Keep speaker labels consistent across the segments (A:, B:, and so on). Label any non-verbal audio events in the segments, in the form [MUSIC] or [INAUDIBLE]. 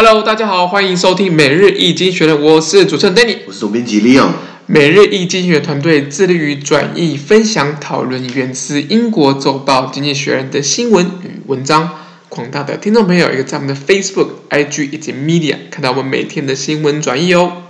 A: Hello，大家好，欢迎收听每日易经济学人，我是主持人 Danny，
B: 我是总编辑 Leon。
A: 每日易经济学人团队致力于转译、分享、讨论源自英国周报《经济学人》的新闻与文章。广大的听众朋友，也可以在我们的 Facebook、IG 以及 Media 看到我们每天的新闻转译哦。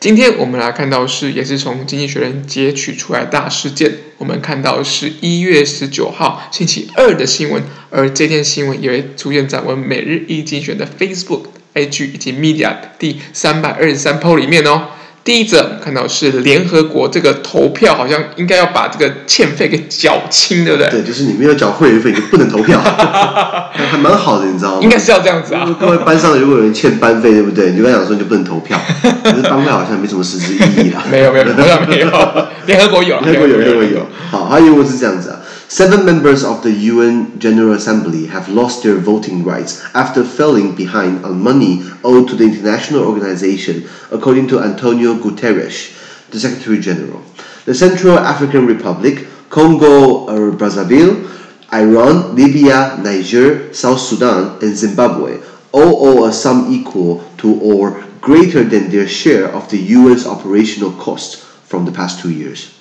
A: 今天我们来看到是，也是从《经济学人》截取出来大事件。我们看到的是一月十九号星期二的新闻，而这件新闻也会出现在我们每日一精选的 Facebook、IG 以及 Media 第三百二十三 po 里面哦。第一则看到是联合国这个投票，好像应该要把这个欠费给缴清，对不对？
B: 对，就是你没有缴会员费，你就不能投票，[LAUGHS] 还蛮好的，你知道吗？
A: 应该是要这样子啊。
B: 各位班上如果有人欠班费，对不对？你就跟他讲说你就不能投票，[LAUGHS] 可是班费好像没什么实质意义啦。
A: 没有没有，好像没有。联合国有，
B: 联合国有，联合国有。好，还有一个是这样子啊。Seven members of the UN General Assembly have lost their voting rights after falling behind on money owed to the international organization, according to Antonio Guterres, the Secretary General. The Central African Republic, Congo uh, Brazzaville, Iran, Libya, Niger, South Sudan, and Zimbabwe all owe a sum equal to or greater than their share of the UN's operational costs from the past two years.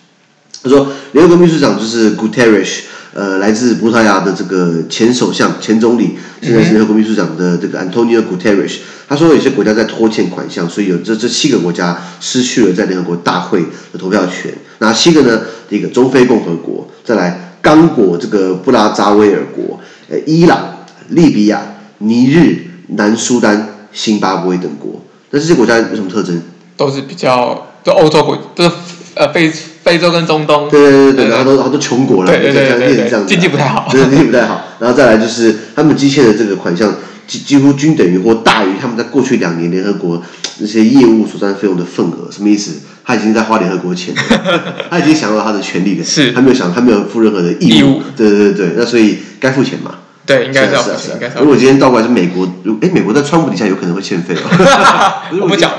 B: 他说，联合国秘书长就是 Guterres，呃，来自葡萄牙的这个前首相、前总理，现在是联合国秘书长的这个 Antonio Guterres。他说，有些国家在拖欠款项，所以有这这七个国家失去了在联合国大会的投票权。哪七个呢？第一个中非共和国，再来刚果这个布拉扎威尔国，呃，伊朗、利比亚、尼日、南苏丹、辛巴布韦等国。那这些国家有什么特征？
A: 都是比较，就欧洲国，都是呃非。非洲跟中东，
B: 对对对对，然后都然后都穷国了，
A: 对对对对，对，
B: 这样子，
A: 经济不太好，
B: 对经济不太好。[LAUGHS] 然后再来就是他们积欠的这个款项几几乎均等于或大于他们在过去两年联合国那些业务所占费用的份额，什么意思？他已经在花联合国钱了，[LAUGHS] 他已经享有他的权利了，是，他没有想他没有负任何的义务，义务，对对对，那所以该付钱嘛。
A: 对，应该是要是是。如
B: 果今天倒过来是美国，如哎，美国在川普底下有可能会欠费哦。[LAUGHS]
A: 我不讲，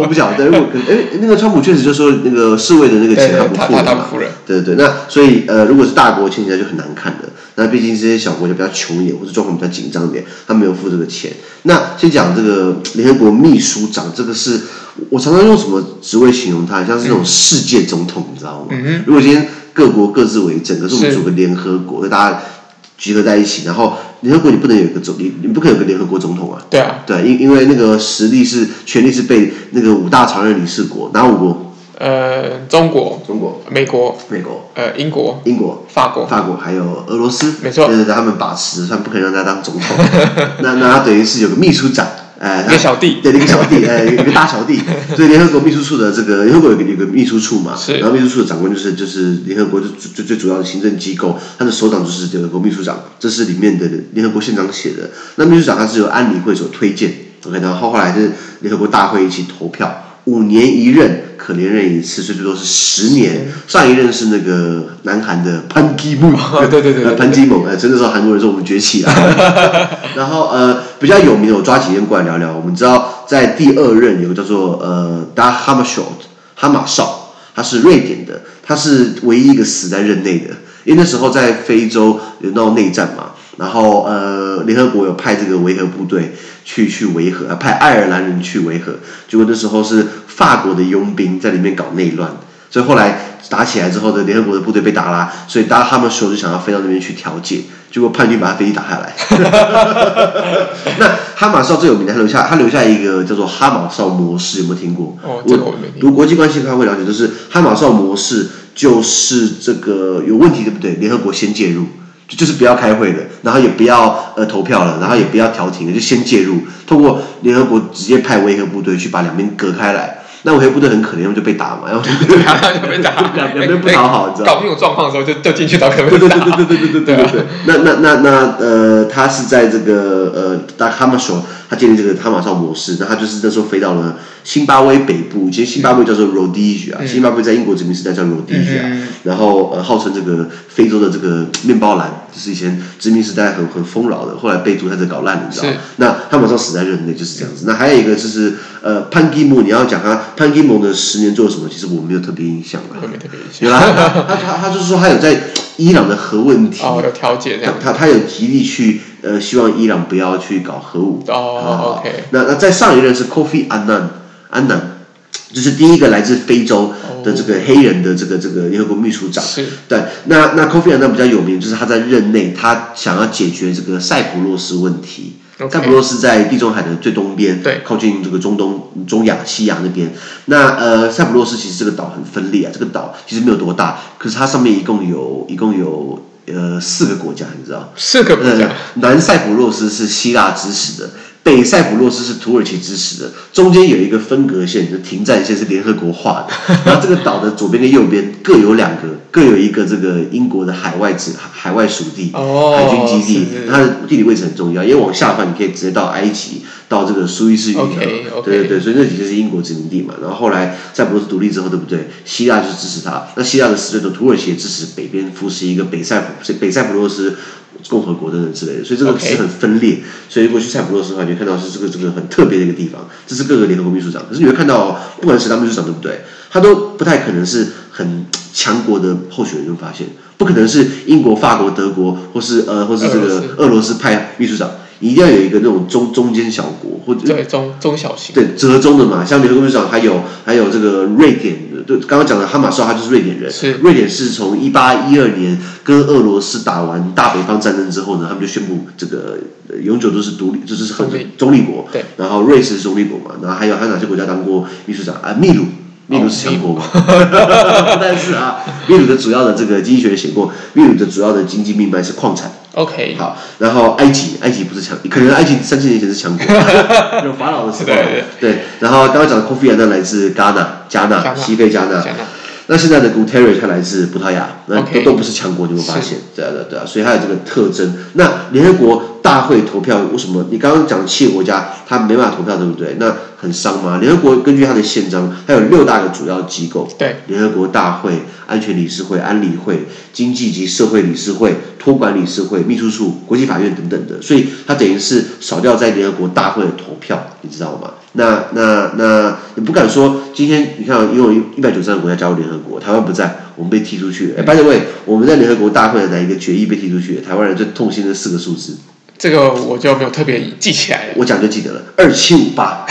B: 我不讲。对，如果哎，那个川普确实就说那个侍卫的那个钱他不付了嘛。对对对，那所以呃，如果是大国欠起来就很难看的。那毕竟这些小国就比较穷一点，或者状况比较紧张一点，他没有付这个钱。那先讲这个联合国秘书长，这个是我常常用什么职位形容他，像是那种世界总统，你知道吗？嗯。如果今天各国各自为政，可是我们组个联合国，大家。集合在一起，然后联合国你不能有一个总你，你不可以有个联合国总统啊。对啊，对，因因为那个实力是权力是被那个五大常任理事国，哪五国？
A: 呃，中国、
B: 中国、
A: 美国、
B: 美国、
A: 呃，英国、
B: 英国、
A: 法国、
B: 法国，还有俄罗斯。
A: 没错，
B: 就是他们把持，他们不可以让他当总统。[LAUGHS] 那那他等于是有个秘书长。哎，
A: 一个小弟，
B: 对，一个小弟，哎，一个大小弟。[LAUGHS] 所以联合国秘书处的这个联合国有个有个秘书处嘛，然后秘书处的长官就是就是联合国最最最主要的行政机构，他的首长就是联合国秘书长，这是里面的联合国宪章写的。那秘书长他是由安理会所推荐，OK，然后后来是联合国大会一起投票。五年一任，可连任一次，所以最多是十年。上一任是那个南韩的潘基木，[LAUGHS]
A: 对对对，
B: 潘基蒙，哎，真的是韩国人说我们崛起了。[LAUGHS] 然后呃，比较有名的，我抓几个人过来聊聊。我们知道在第二任有个叫做呃 Dag Hammarskjöld 哈马少，他是瑞典的，他是唯一一个死在任内的，因为那时候在非洲有闹内战嘛。然后呃，联合国有派这个维和部队去去维和，派爱尔兰人去维和，结果那时候是法国的佣兵在里面搞内乱，所以后来打起来之后的联合国的部队被打啦，所以当他们说就想要飞到那边去调解，结果叛军把他飞机打下来。[LAUGHS] 那哈马少最有名的，他留下他留下一个叫做哈马少模式，有没有听过？
A: 哦，这个我没听过。
B: 读国际关系他会了解，就是哈马少模式就是这个有问题，对不对？联合国先介入。就是不要开会的，然后也不要呃投票了，然后也不要调停了，就先介入，通过联合国直接派维和部队去把两边隔开来。那维和部队很可怜，就被打嘛，[LAUGHS] 然后就
A: 被打，
B: 两两边不讨好，你知道？
A: 搞不清楚状况的时候就就进去找可能
B: 对对对对对对对对对对。那那那那呃，他是在这个呃，大哈马索他建立这个哈马少模式，那他就是那时候飞到了辛巴威北部，其实辛巴威叫做 Rhodesia，辛巴威在英国殖民时代叫 Rhodesia，然后呃号称这个非洲的这个面包篮，就是以前殖民时代很很丰饶的，后来被独裁者搞烂了，你知道？那哈马少死在任内就是这样子。那还有一个就是呃潘基姆，你要讲他潘金蒙的十年做了什么？其实我没有特别印象了，
A: 没特别印象。
B: 有啦，他他他就是说他有在伊朗的核问题
A: 哦有调解这样，
B: 他他有极力去呃希望伊朗不要去搞核武
A: 哦 OK。
B: 那那在上一任是 Kofi Annan Annan，就是第一个来自非洲的这个黑人的这个这个联合国秘书长。
A: 是。
B: 对，那那 Kofi Annan 比较有名，就是他在任内他想要解决这个塞浦路斯问题。塞浦路斯在地中海的最东边，
A: 对，
B: 靠近这个中东、中亚、西亚那边。那呃，塞浦路斯其实这个岛很分裂啊，这个岛其实没有多大，可是它上面一共有一共有呃四个国家，你知道？
A: 四个国家。
B: 呃、南塞浦路斯是希腊支持的。北塞浦路斯是土耳其支持的，中间有一个分隔线，就停战线是联合国画的。然后这个岛的左边跟右边各有两个，各有一个这个英国的海外指海外属地，
A: 哦、
B: 海军基地。它的地理位置很重要，因为往下翻，你可以直接到埃及，到这个苏伊士运河。
A: Okay, okay.
B: 对对对，所以那几个是英国殖民地嘛。然后后来塞浦路斯独立之后，对不对？希腊就支持它，那希腊的死对头土耳其也支持北边扶持一个北塞浦北塞浦路斯。共和国等等之类的，所以这个是很分裂。所以如果去塞浦路斯的话，你会看到是这个这个很特别的一个地方。这是各个联合国秘书长，可是你会看到，不管是谁当秘书长，对不对？他都不太可能是很强国的候选人。就发现不可能是英国、法国、德国，或是呃，或是这个俄罗斯派秘书长。你一定要有一个那种中中间小国，或者
A: 对中中小型，
B: 对折中的嘛。像联合国秘书长还有还有这个瑞典的，对刚刚讲的哈马斯，他就是瑞典人。
A: 是
B: 瑞典是从一八一二年跟俄罗斯打完大北方战争之后呢，他们就宣布这个永久都是独立，就是很中立国。
A: 对，
B: 然后瑞士是中立国嘛，然后还有还有哪些国家当过秘书长啊？秘鲁。秘鲁是强国嘛？[LAUGHS] 但是啊，秘鲁的主要的这个经济学人写过，秘鲁的主要的经济命脉是矿产。
A: OK，
B: 好，然后埃及，埃及不是强，可能埃及三千年前是强国，[LAUGHS] 有法老的时候。对，对，对，对，然后刚刚讲的 Kofi Annan 来自加纳，加纳，西非加纳。那现在的 Guterres 他来自葡萄牙，那都都不是强国，你会发现，对啊对啊对啊，所以它有这个特征。那联合国大会投票为什么？你刚刚讲七个国家，他没办法投票，对不对？那很伤吗？联合国根据它的宪章，它有六大个主要机构，
A: 对，
B: 联合国大会、安全理事会、安理会、经济及社会理事会、托管理事会、秘书处、国际法院等等的，所以它等于是少掉在联合国大会的投票，你知道吗？那那那你不敢说，今天你看，因为一百九十三个国家加入联合国，台湾不在，我们被踢出去。哎，by the way，我们在联合国大会的哪一个决议被踢出去？台湾人最痛心的四个数字，
A: 这个我就没有特别记起来了。
B: 我讲就记得了，二七五八。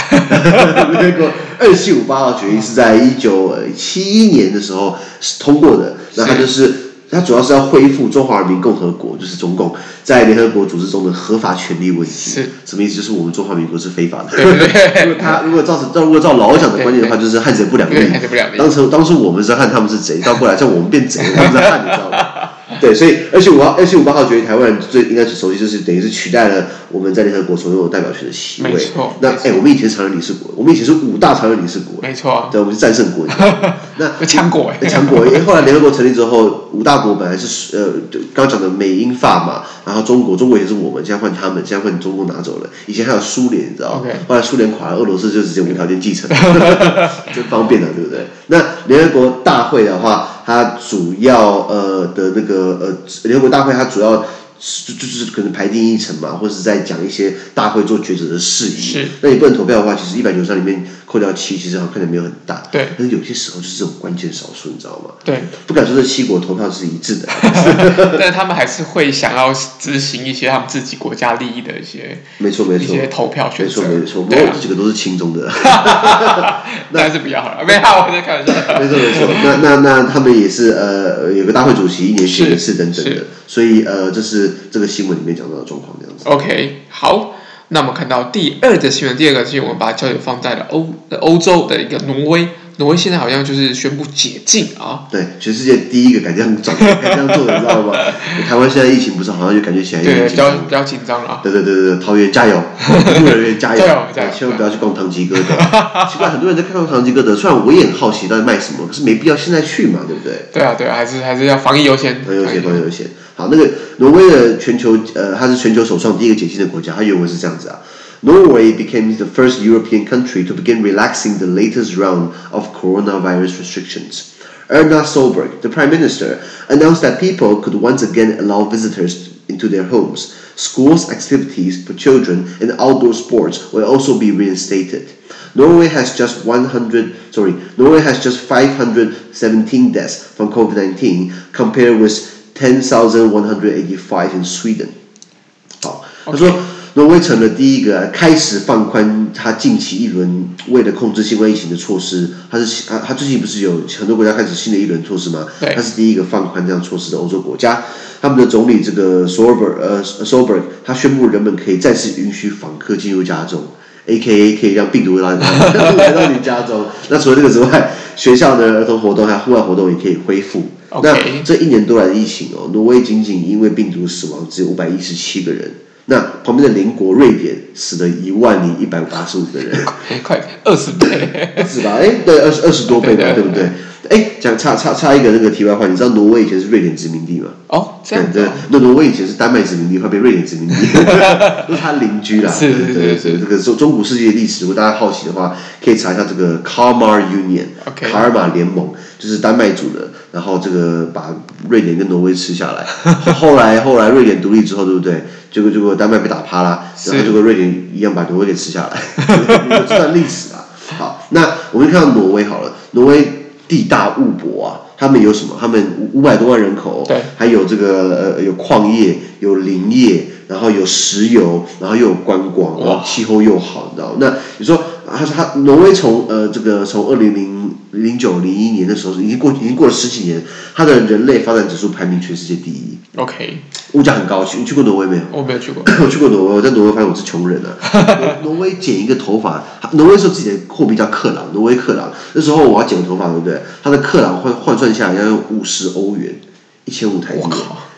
B: 联合国二七五八号决议是在一九七一年的时候是通过的，那它就是。它主要是要恢复中华人民共和国，就是中共在联合国组织中的合法权利问题。是什么意思？就是我们中华民国是非法的。对对对。[LAUGHS] 如果他如果照照如果照老蒋的观念的话，就是汉贼不两立。汉贼不两立。当时当时我们是汉，他们是贼，倒过来叫我们变贼，他们是汉，你知道吗？[LAUGHS] 对，所以二七五号二七五八号决议，台湾人最应该是熟悉，就是等于是取代了我们在联合国所拥有代表权的席位。没错。那哎，我们以前是常任理事国，我们以前是五大常任理事国。没错。对，我们是战胜国。[LAUGHS] 那
A: 强国哎。[LAUGHS]
B: 强国，因为后来联合国成立之后，五大国本来是呃，刚刚讲的美英法嘛，然后中国，中国也是我们，现在换他们，现在换中共拿走了。以前还有苏联，你知道吗？后来苏联垮了，俄罗斯就直接无条件继承，就方便了，对不对？那联合国大会的话。它主要呃的那个呃联合国大会，它主要就就是可能排定议程嘛，或者是在讲一些大会做抉择的事宜。是。那你不能投票的话，其实一百九十三里面扣掉七，其实好像看起来没有很大。对。但是有些时候就是这种关键少数，你知道吗？对。不敢说这七国投票是一致的。[LAUGHS]
A: 但是他们还是会想要执行一些他们自己国家利益的一些。[LAUGHS]
B: 没错没错。
A: 一些投票选择。
B: 没错没错。不过这几个都是轻中的。[LAUGHS]
A: 那还是比较好了。没有，我在开玩笑。
B: 没错没错。那那那他们也是呃有个大会主席，一年选一次等等的。所以呃这是这个新闻里面讲到的状况这样子。
A: OK，好，那我们看到第二个新闻，第二个新闻，我们把焦点放在了欧欧洲的一个挪威。挪威现在好像就是宣布解禁啊。
B: 对，全世界第一个敢这样转，敢这样做的，你知道吗？[LAUGHS] 台湾现在疫情不是好像就感觉起来有点紧张，
A: 比较紧张了。
B: 对对对对，桃园加油，[LAUGHS] 医护人员加油，加油，千万不要去逛唐吉诃德。[LAUGHS] 奇怪，很多人在看唐吉诃德，虽然我也很好奇到底卖什么，可是没必要现在去嘛，对不对？
A: 对啊对啊，还是还是要防疫优先，
B: 防疫优先，防疫优先。好，那个挪威的全球呃，它是全球首创第一个解禁的国家，它原文是这样子啊。Norway became the first European country to begin relaxing the latest round of coronavirus restrictions. Erna Solberg, the prime minister, announced that people could once again allow visitors into their homes. Schools, activities for children, and outdoor sports will also be reinstated. Norway has just 100, sorry, Norway has just 517 deaths from COVID-19 compared with 10,185 in Sweden. 好，他说。挪威成了第一个开始放宽它近期一轮为了控制新冠疫情的措施。他是啊，它最近不是有很多国家开始新的一轮措施吗？对，它是第一个放宽这样措施的欧洲国家。他们的总理这个 Solberg 呃 Solberg 他宣布人们可以再次允许访客进入家中，A.K.A. 可以让病毒来到 [LAUGHS] 来到你家中。那除了这个之外，学校的儿童活动还有户外活动也可以恢复。那这一年多来的疫情哦，挪威仅仅因为病毒死亡只有五百一十七个人。那旁边的邻国瑞典死了一万零一百八十五个人，[LAUGHS]
A: 快二十倍，
B: 是吧？哎，对，二十二十多倍吧，对不对？哎，讲差差差一个那个题外话，你知道挪威以前是瑞典殖民地吗？
A: 哦，这样
B: 对，那挪威以前是丹麦殖民地，后被瑞典殖民地，[LAUGHS] 都是他邻居啦。
A: 是是是是，
B: 这个中中古世纪的历史，如果大家好奇的话，可以查一下这个 Kalmar Union，卡尔马联盟，就是丹麦组的，然后这个把瑞典跟挪威吃下来。后来后来瑞典独立之后，对不对？结果结果丹麦被打趴啦，然后结果瑞典一样把挪威给吃下来，[LAUGHS] 有这段历史啊。好，那我们看到挪威好了，挪威。地大物博啊，他们有什么？他们五五百多万人口，对，还有这个呃有矿业，有林业，然后有石油，然后又有观光，然后气候又好，你知道？那你说，他说他挪威从呃这个从二零零。零九零一年的时候，已经过已经过了十几年，它的人类发展指数排名全世界第一。
A: OK，
B: 物价很高，去你去过挪威没有？[LAUGHS]
A: 我没有去过。[LAUGHS]
B: 我去过挪威，我在挪威发现我是穷人啊。[LAUGHS] 挪威剪一个头发，挪威说自己的货币叫克朗，挪威克朗。那时候我要剪个头发，对不对？他的克朗换换算下来要用五十欧元，一千五台币。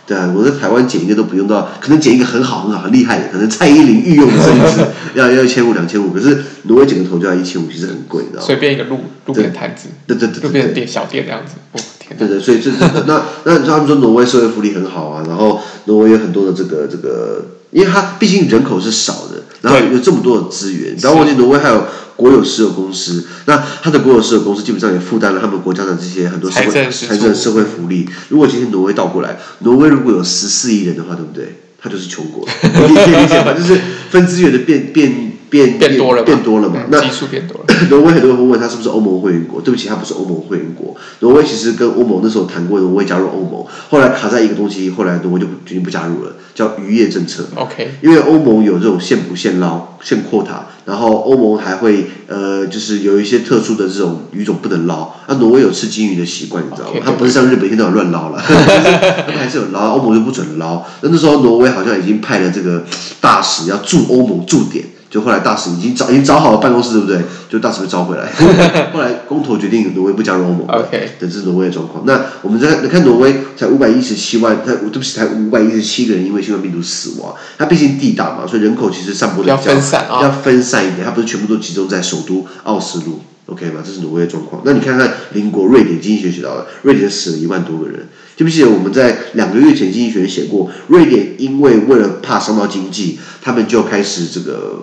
B: 对啊，我在台湾剪一个都不用到，可能剪一个很好很好很厉害的，可能蔡依林御用的设计师要要一千五两千五，可是挪威剪个头就要一千五，其实很贵，你知道吗？
A: 随便一个路路边摊子，
B: 对对对，
A: 路边的店小店这样子，哦天。
B: 对对，所以这那那你知道他们说挪威社会福利很好啊，然后挪威有很多的这个这个，因为它毕竟人口是少的，然后有这么多的资源，不要忘记挪威还有。国有石油公司，那它的国有石油公司基本上也负担了他们国家的这些很多社会财政社会福利。如果今天挪威倒过来，挪威如果有十四亿人的话，对不对？他就是穷国，[LAUGHS] 你可以理解吧？就是分资源的变变变
A: 变多了，
B: 变多了嘛？那
A: 基数变多了。[CLEARS THROAT]
B: 挪威很多人会问他是不是欧盟会员国？对不起，他不是欧盟会员国。挪威其实跟欧盟那时候谈过，挪威加入欧盟，后来卡在一个东西，后来挪威就决定不加入了，叫渔业政策。
A: OK，
B: 因为欧盟有这种限捕限捞限 quota。然后欧盟还会呃，就是有一些特殊的这种鱼种不能捞。那、啊、挪威有吃金鱼的习惯，你知道吗？它不是像日本一天到晚乱捞了，[LAUGHS] 他们还是有捞。欧盟就不准捞。那那时候挪威好像已经派了这个大使要驻欧盟驻点。就后来大使已经找已经找好了办公室，对不对？就大使被召回来。[LAUGHS] 后来公投决定挪威不加入欧盟。OK，这是挪威的状况。那我们再看挪威，才五百一十七万，他对不起，才五百一十七个人因为新冠病毒死亡。它毕竟地大嘛，所以人口其实散播的比较
A: 分散啊，
B: 要分散一点。它不是全部都集中在首都奥斯陆，OK 吗？这是挪威的状况。那你看看邻国瑞典，经济学写到了，瑞典死了一万多个人。记不记得我们在两个月前经济学写过，瑞典因为为了怕伤到经济，他们就开始这个。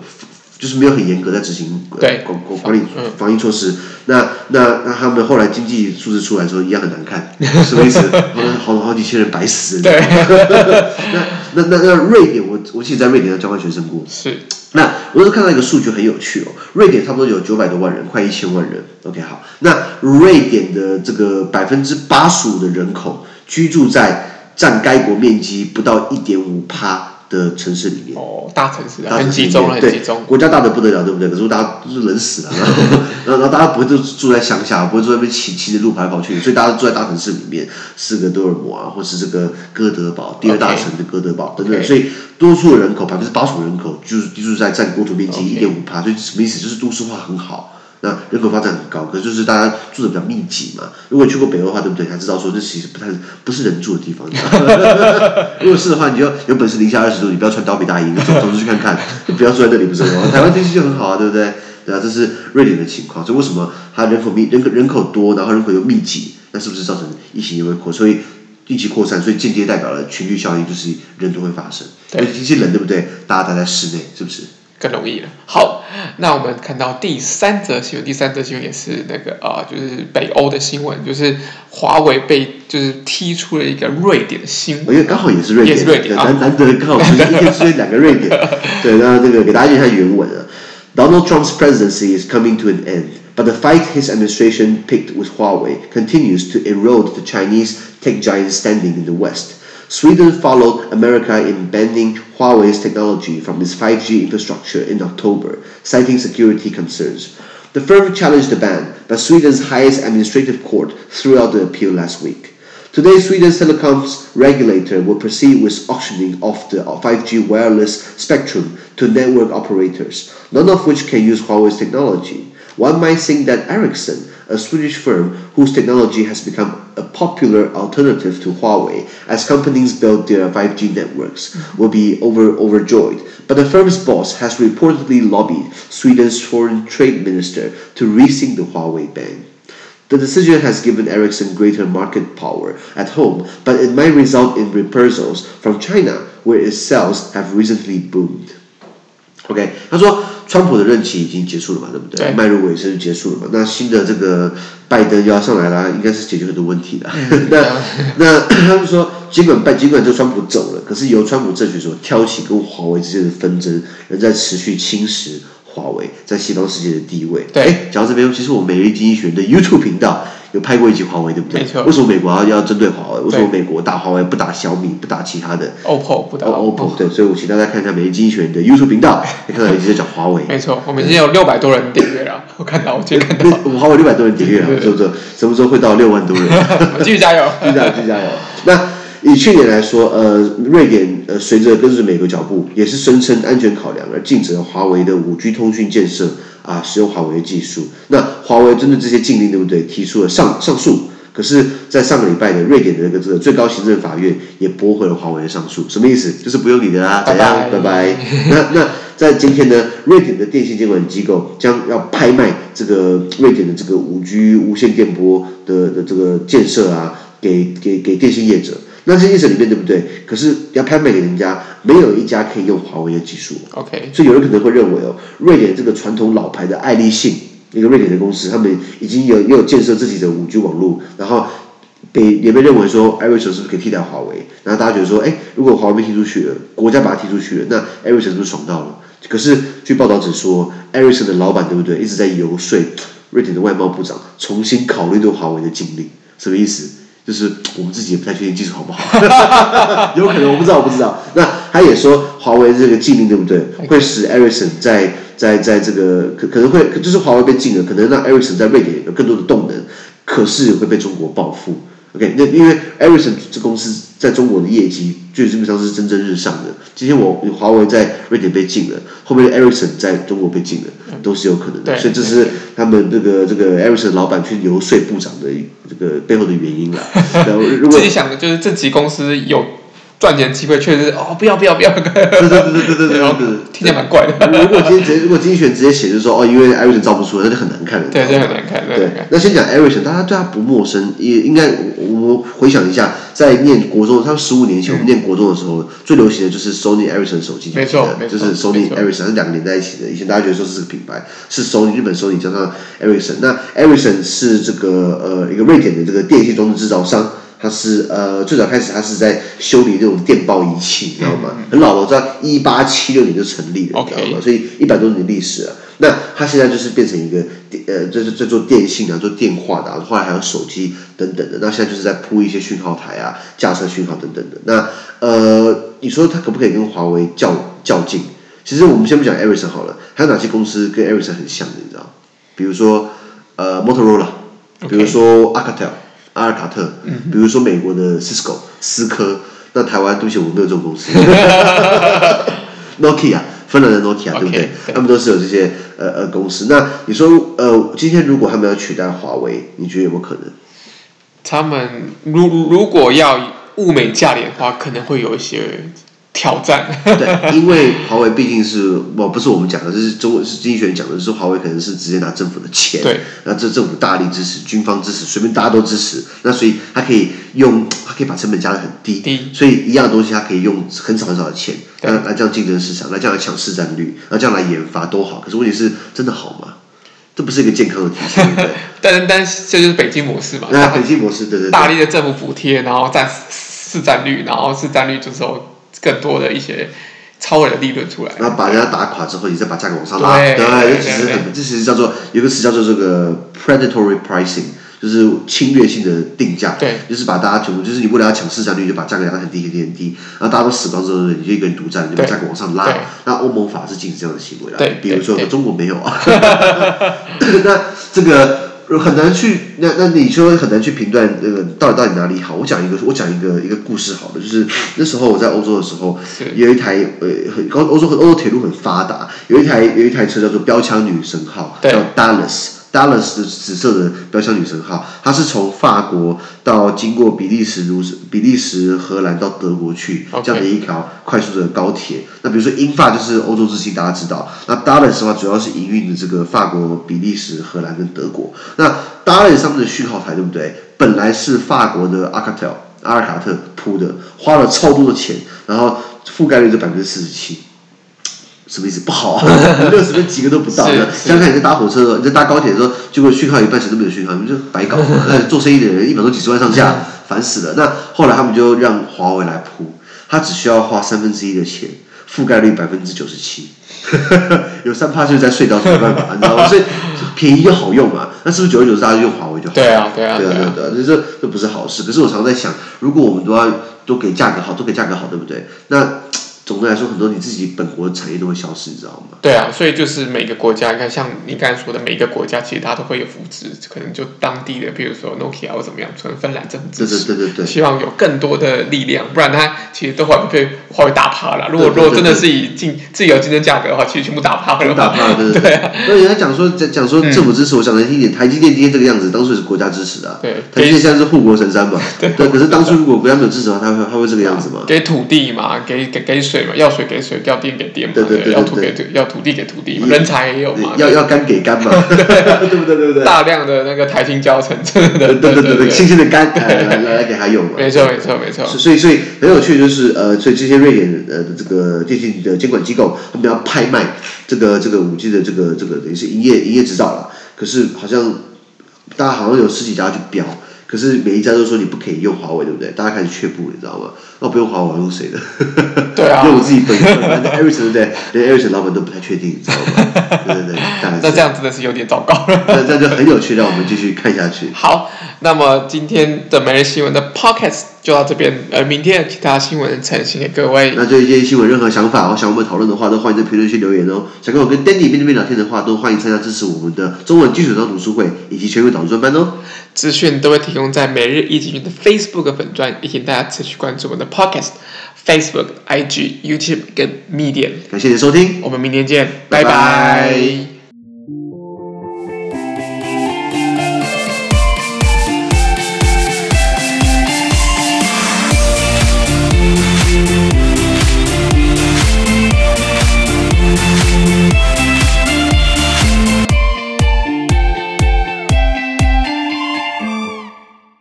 B: 就是没有很严格在执行管管管理防疫措施，那那那他们后来经济数字出来的时候一样很难看，什么意思？[LAUGHS] 好好几千人白死。对，[LAUGHS] 那那那那瑞典，我我其实在瑞典的交换学生过。
A: 是。
B: 那我是看到一个数据很有趣哦，瑞典差不多有九百多万人，快一千万人。OK，好，那瑞典的这个百分之八十五的人口居住在占该国面积不到一点五趴。的城市里面
A: 哦，大城市，很集中，很集中。
B: 国家大的不得了，对不对？可是大家都是人死了，然后，然后大家不会都住在乡下，不会住在那边骑骑着路跑来跑去，所以大家都住在大城市里面，斯德哥尔摩啊，或是这个哥德堡，第二大城的哥德堡等等。所以多数人口百分之八十五人口就是居住在占国土面积一点五趴，所以什么意思？就是都市化很好。那人口发展很高，可是就是大家住的比较密集嘛。如果你去过北欧的话，对不对？才知道说这其实不太不是人住的地方。[LAUGHS] 如果是的话，你就有本事零下二十度，你不要穿貂皮大衣，你走走出去看看，你不要住在那里不是吗？台湾天气就很好啊，对不对？对啊，这是瑞典的情况。所以为什么它人口密人口人口多，然后人口又密集，那是不是造成疫情也会扩？所以疫情扩散，所以间接代表了群聚效应，就是人都会发生。对，天气冷，对不对？大家待在室内，是不是？
A: 更容易了。好，那我们看到第三则新闻，第三则新闻也是那个啊、呃，就是北欧的新闻，就是华为被就是踢出了一个瑞典的新闻，
B: 因为刚好也是瑞典，
A: 也是瑞典，
B: 难难得刚好是一天出现两个瑞典。对，那这个给大家念一下原文啊。Donald Trump's presidency is coming to an end, but the fight his administration picked with Huawei continues to erode the Chinese tech giant's standing in the West. Sweden followed America in banning Huawei's technology from its 5G infrastructure in October, citing security concerns. The firm challenged the ban, but Sweden's highest administrative court threw out the appeal last week. Today, Sweden's telecoms regulator will proceed with auctioning off the 5G wireless spectrum to network operators, none of which can use Huawei's technology. One might think that Ericsson, a Swedish firm whose technology has become a popular alternative to Huawei as companies build their 5G networks, will be over, overjoyed. But the firm's boss has reportedly lobbied Sweden's foreign trade minister to rescind the Huawei ban. The decision has given Ericsson greater market power at home, but it might result in reprisals from China, where its sales have recently boomed. OK，他说，川普的任期已经结束了嘛，对不对？迈入尾声就结束了嘛。那新的这个拜登要上来了，应该是解决很多问题的。嗯、[LAUGHS] 那那 [COUGHS] 他们说，尽管拜尽管这川普走了，可是由川普政权所挑起跟华为之间的纷争，仍在持续侵蚀华为在西方世界的地位。对，讲到这边，其实我们每日经济学的 YouTube 频道。有拍过一集华为，对不对？没错。为什么美国要要针对华为？为什么美国打华为不打小米，不打其他的
A: ？OPPO 不打
B: OPPO。对，所以我请大家看一下每日经济学的 YouTube 频道，你 [LAUGHS] 看到一直在讲华为。
A: 没错，我们已经有六百多人订阅了。我看到，我今天看到。
B: 我 [LAUGHS] 们华为六百多人订阅了，是不是？什么时候会到六万多人？[LAUGHS]
A: 继续加油，
B: 继续加油，继续加油。那以去年来说，呃，瑞典呃，随着跟着美国脚步，也是声称安全考量而禁止了华为的五 G 通讯建设啊，使用华为的技术。那华为针对这些禁令，对不对？提出了上上诉。可是，在上个礼拜的瑞典的那个这个最高行政法院也驳回了华为的上诉，什么意思？就是不用你的啦，怎样？拜拜。那那在今天呢，瑞典的电信监管机构将要拍卖这个瑞典的这个五 G 无线电波的的这个建设啊，给给给电信业者。那这些业者里面对不对？可是要拍卖给人家，没有一家可以用华为的技术。OK，所以有人可能会认为哦，瑞典这个传统老牌的爱立信。一个瑞典的公司，他们已经有也有建设自己的五 G 网络，然后被也被认为说，Ericsson 是不是可以替代华为？然后大家觉得说，哎，如果华为被踢出去了，国家把它踢出去了，那 Ericsson 是不是爽到了？可是据报道只说，Ericsson 的老板对不对，一直在游说瑞典的外贸部长重新考虑对华为的禁令，什么意思？就是我们自己也不太确定技术好不好，[LAUGHS] 有可能我不知道，我不知道。那他也说，华为这个禁令对不对，会使 Ericsson 在在在这个可可能会就是华为被禁了，可能让 Ericsson 在瑞典有更多的动能，可是会被中国报复。OK，那因为 Ericsson 这公司在中国的业绩就基本上是蒸蒸日上的。今天我华为在瑞典被禁了，后面的 Ericsson 在中国被禁了，都是有可能的。所以这是他们这个这个 Ericsson 老板去游说部长的这个背后的原因了。[LAUGHS] 如果
A: 自己想的就是这几公司有。赚钱机会确实哦，不要不要不要。对对对对对对对，[LAUGHS] 听起来蛮怪的。
B: 如果今天直接如果今天选直接写就说哦，因为艾瑞森造不出来，那就很难看了。
A: 对，就很难看。对，
B: 那先讲艾瑞森，大家对他不陌生，也应该我回想一下，在念国中，他十五年前我们念国中的时候，最流行的就是 Sony Ericsson 手机，没错，就是 Sony Ericsson 两个连在一起的。以前大家觉得说是个品牌，是 Sony 日本 Sony 加上 Ericsson，那 Ericsson 是这个呃一个瑞典的这个电信装置制造商。它是呃，最早开始它是在修理这种电报仪器，你知道吗？很老了，我知道一八七六年就成立了，你知道吗？所以一百多年历史了。那它现在就是变成一个电呃，就是在做电信啊，做电话的，后来还有手机等等的。那现在就是在铺一些讯号台啊，架设讯号等等的。那呃，你说它可不可以跟华为较较劲？其实我们先不讲 Ericsson 好了，还有哪些公司跟 Ericsson 很像的？你知道？比如说呃，Motorola，比如说 Alcatel。阿尔卡特，比如说美国的 Cisco 思科，那台湾对不起，我没有这种公司。[LAUGHS] Nokia，芬兰的 Nokia，、对不？对他们都是有这些呃呃公司。那你说呃，今天如果他们要取代华为，你觉得有没有可能？
A: 他们如如果要物美价廉的话，可能会有一些。挑战，
B: 对，因为华为毕竟是，我不是我们讲的，这是中国是经济学人讲的，是华为可能是直接拿政府的钱，
A: 对，
B: 那这政府大力支持，军方支持，随便大家都支持，那所以他可以用，他可以把成本加得很低，
A: 低，
B: 所以一样的东西他可以用很少很少的钱，那那这样竞争市场，那这样来抢市占率，那这样来研发都好，可是问题是真的好吗？这不是一个健康的体系，对 [LAUGHS]
A: 但但这就是北京模式嘛，
B: 那北京模式，对对对，
A: 大力的政府补贴，然后占市占率，然后市占率之后更多的一些。超额的利润出来，
B: 然后把人家打垮之后，你再把价格往上拉，对，这其实很，这其实叫做有个词叫做这个 predatory pricing，就是侵略性的定价，
A: 对，
B: 就是把大家全部，就是你为了要抢市场率，就把价格压得很低很低很低，然后大家都死光之后，你就一个人独占，你就把价格往上拉。那欧盟法是禁止这样的行为的，
A: 对，
B: 比如说中国没有啊，[LAUGHS] 那这个。很难去，那那你说很难去评断那个到底到底哪里好？我讲一个，我讲一个一个故事好了，就是那时候我在欧洲的时候，有一台呃很高欧洲欧洲铁路很发达，有一台有一台车叫做标枪女神号，叫 Dallas。Dallas 的紫色的标枪女神号，它是从法国到经过比利时、如比利时、荷兰到德国去这样的一条快速的高铁。那比如说英法就是欧洲之星，大家知道。那 Dallas 的话，主要是营运的这个法国、比利时、荷兰跟德国。那 Dallas 上面的讯号台对不对？本来是法国的 Alcatel 阿尔卡特铺的，花了超多的钱，然后覆盖率是百分之四十七。什么意思？不好啊，[LAUGHS] 六十分几个都不到。想想看，你在搭火车的时候，你在搭高铁的时候，结果讯号一半时都没有讯号，你们就白搞。做生意的人一秒钟几十万上下，烦死了。那后来他们就让华为来铺，他只需要花三分之一的钱，覆盖率百分之九十七，[LAUGHS] 有三趴就是在隧道，没办法，[LAUGHS] 你知道吗？所以便宜又好用嘛。那是不是久而久之大家就用华为就好？
A: 对啊，对啊，对啊，对啊，
B: 对啊，这这这不是好事。可是我常在想，如果我们都要都给价格好，都给价格好，对不对？那总的来说，很多你自己本国的产业都会消失，你知道吗？
A: 对啊，所以就是每个国家，你看像你刚才说的，每一个国家其实它都会有扶持，可能就当地的，比如说 Nokia 或怎么样，从芬兰政府支持，
B: 对对对对，
A: 希望有更多的力量，不然它其实都会被华为打趴了。如果如果真的是以竞自由竞争价格的话，其实全部打趴了。
B: 打趴了，对对啊。所以人家讲说讲讲说政府支持，我讲难听一点，台积电今天这个样子，当初是国家支持的。
A: 对，
B: 台积电现在是护国神山嘛。对。可是当初如果国家没有支持的话，它会它会这个样子吗？
A: 给土地嘛，给给给水嘛，要水给水。要电给电嘛，对对对，要土给土，要土地给土地嘛，人才也有嘛，
B: 要要干给干嘛，对 [LAUGHS] 不对？对不对？
A: 大量的那个台青交成，真的，
B: 对对对对，新鲜的干来来来给他用嘛，
A: 没错没错没错。
B: 所以所以很有趣，就是呃，所以这些瑞典呃这个电信的监管机构，他们要拍卖这个这个五 G 的这个这个等于是营业营业执照了，可是好像大家好像有十几家去标。可是每一家都说你不可以用华为，对不对？大家开始却步，你知道吗？那不用华为，我用谁的？
A: 对啊，[LAUGHS]
B: 用我自己本身。反正 Ericsson 对不对？连 Ericsson 老板都不太确定，你知道吗？[LAUGHS] 对对对，大概是。
A: 那这样真的是有点糟糕了。[LAUGHS]
B: 那这就很有趣，让我们继续看下去。
A: 好，那么今天的每日新闻的 Podcast 就到这边，呃，明天的其他新闻呈现给各位。
B: 那对这些新闻任何想法，或想我们讨论的话，都欢迎在评论区留言哦。想跟我跟 Danny 面对面聊天的话，都欢迎参加支持我们的中文基础上读书会以及全国导读专班哦。
A: 资讯都会提供在每日一经济学人的 Facebook 粉专，也请大家持续关注我们的 Podcast、Facebook、IG、YouTube 跟 Medium。
B: 感谢你的收听，
A: 我们明天见，拜拜。拜拜。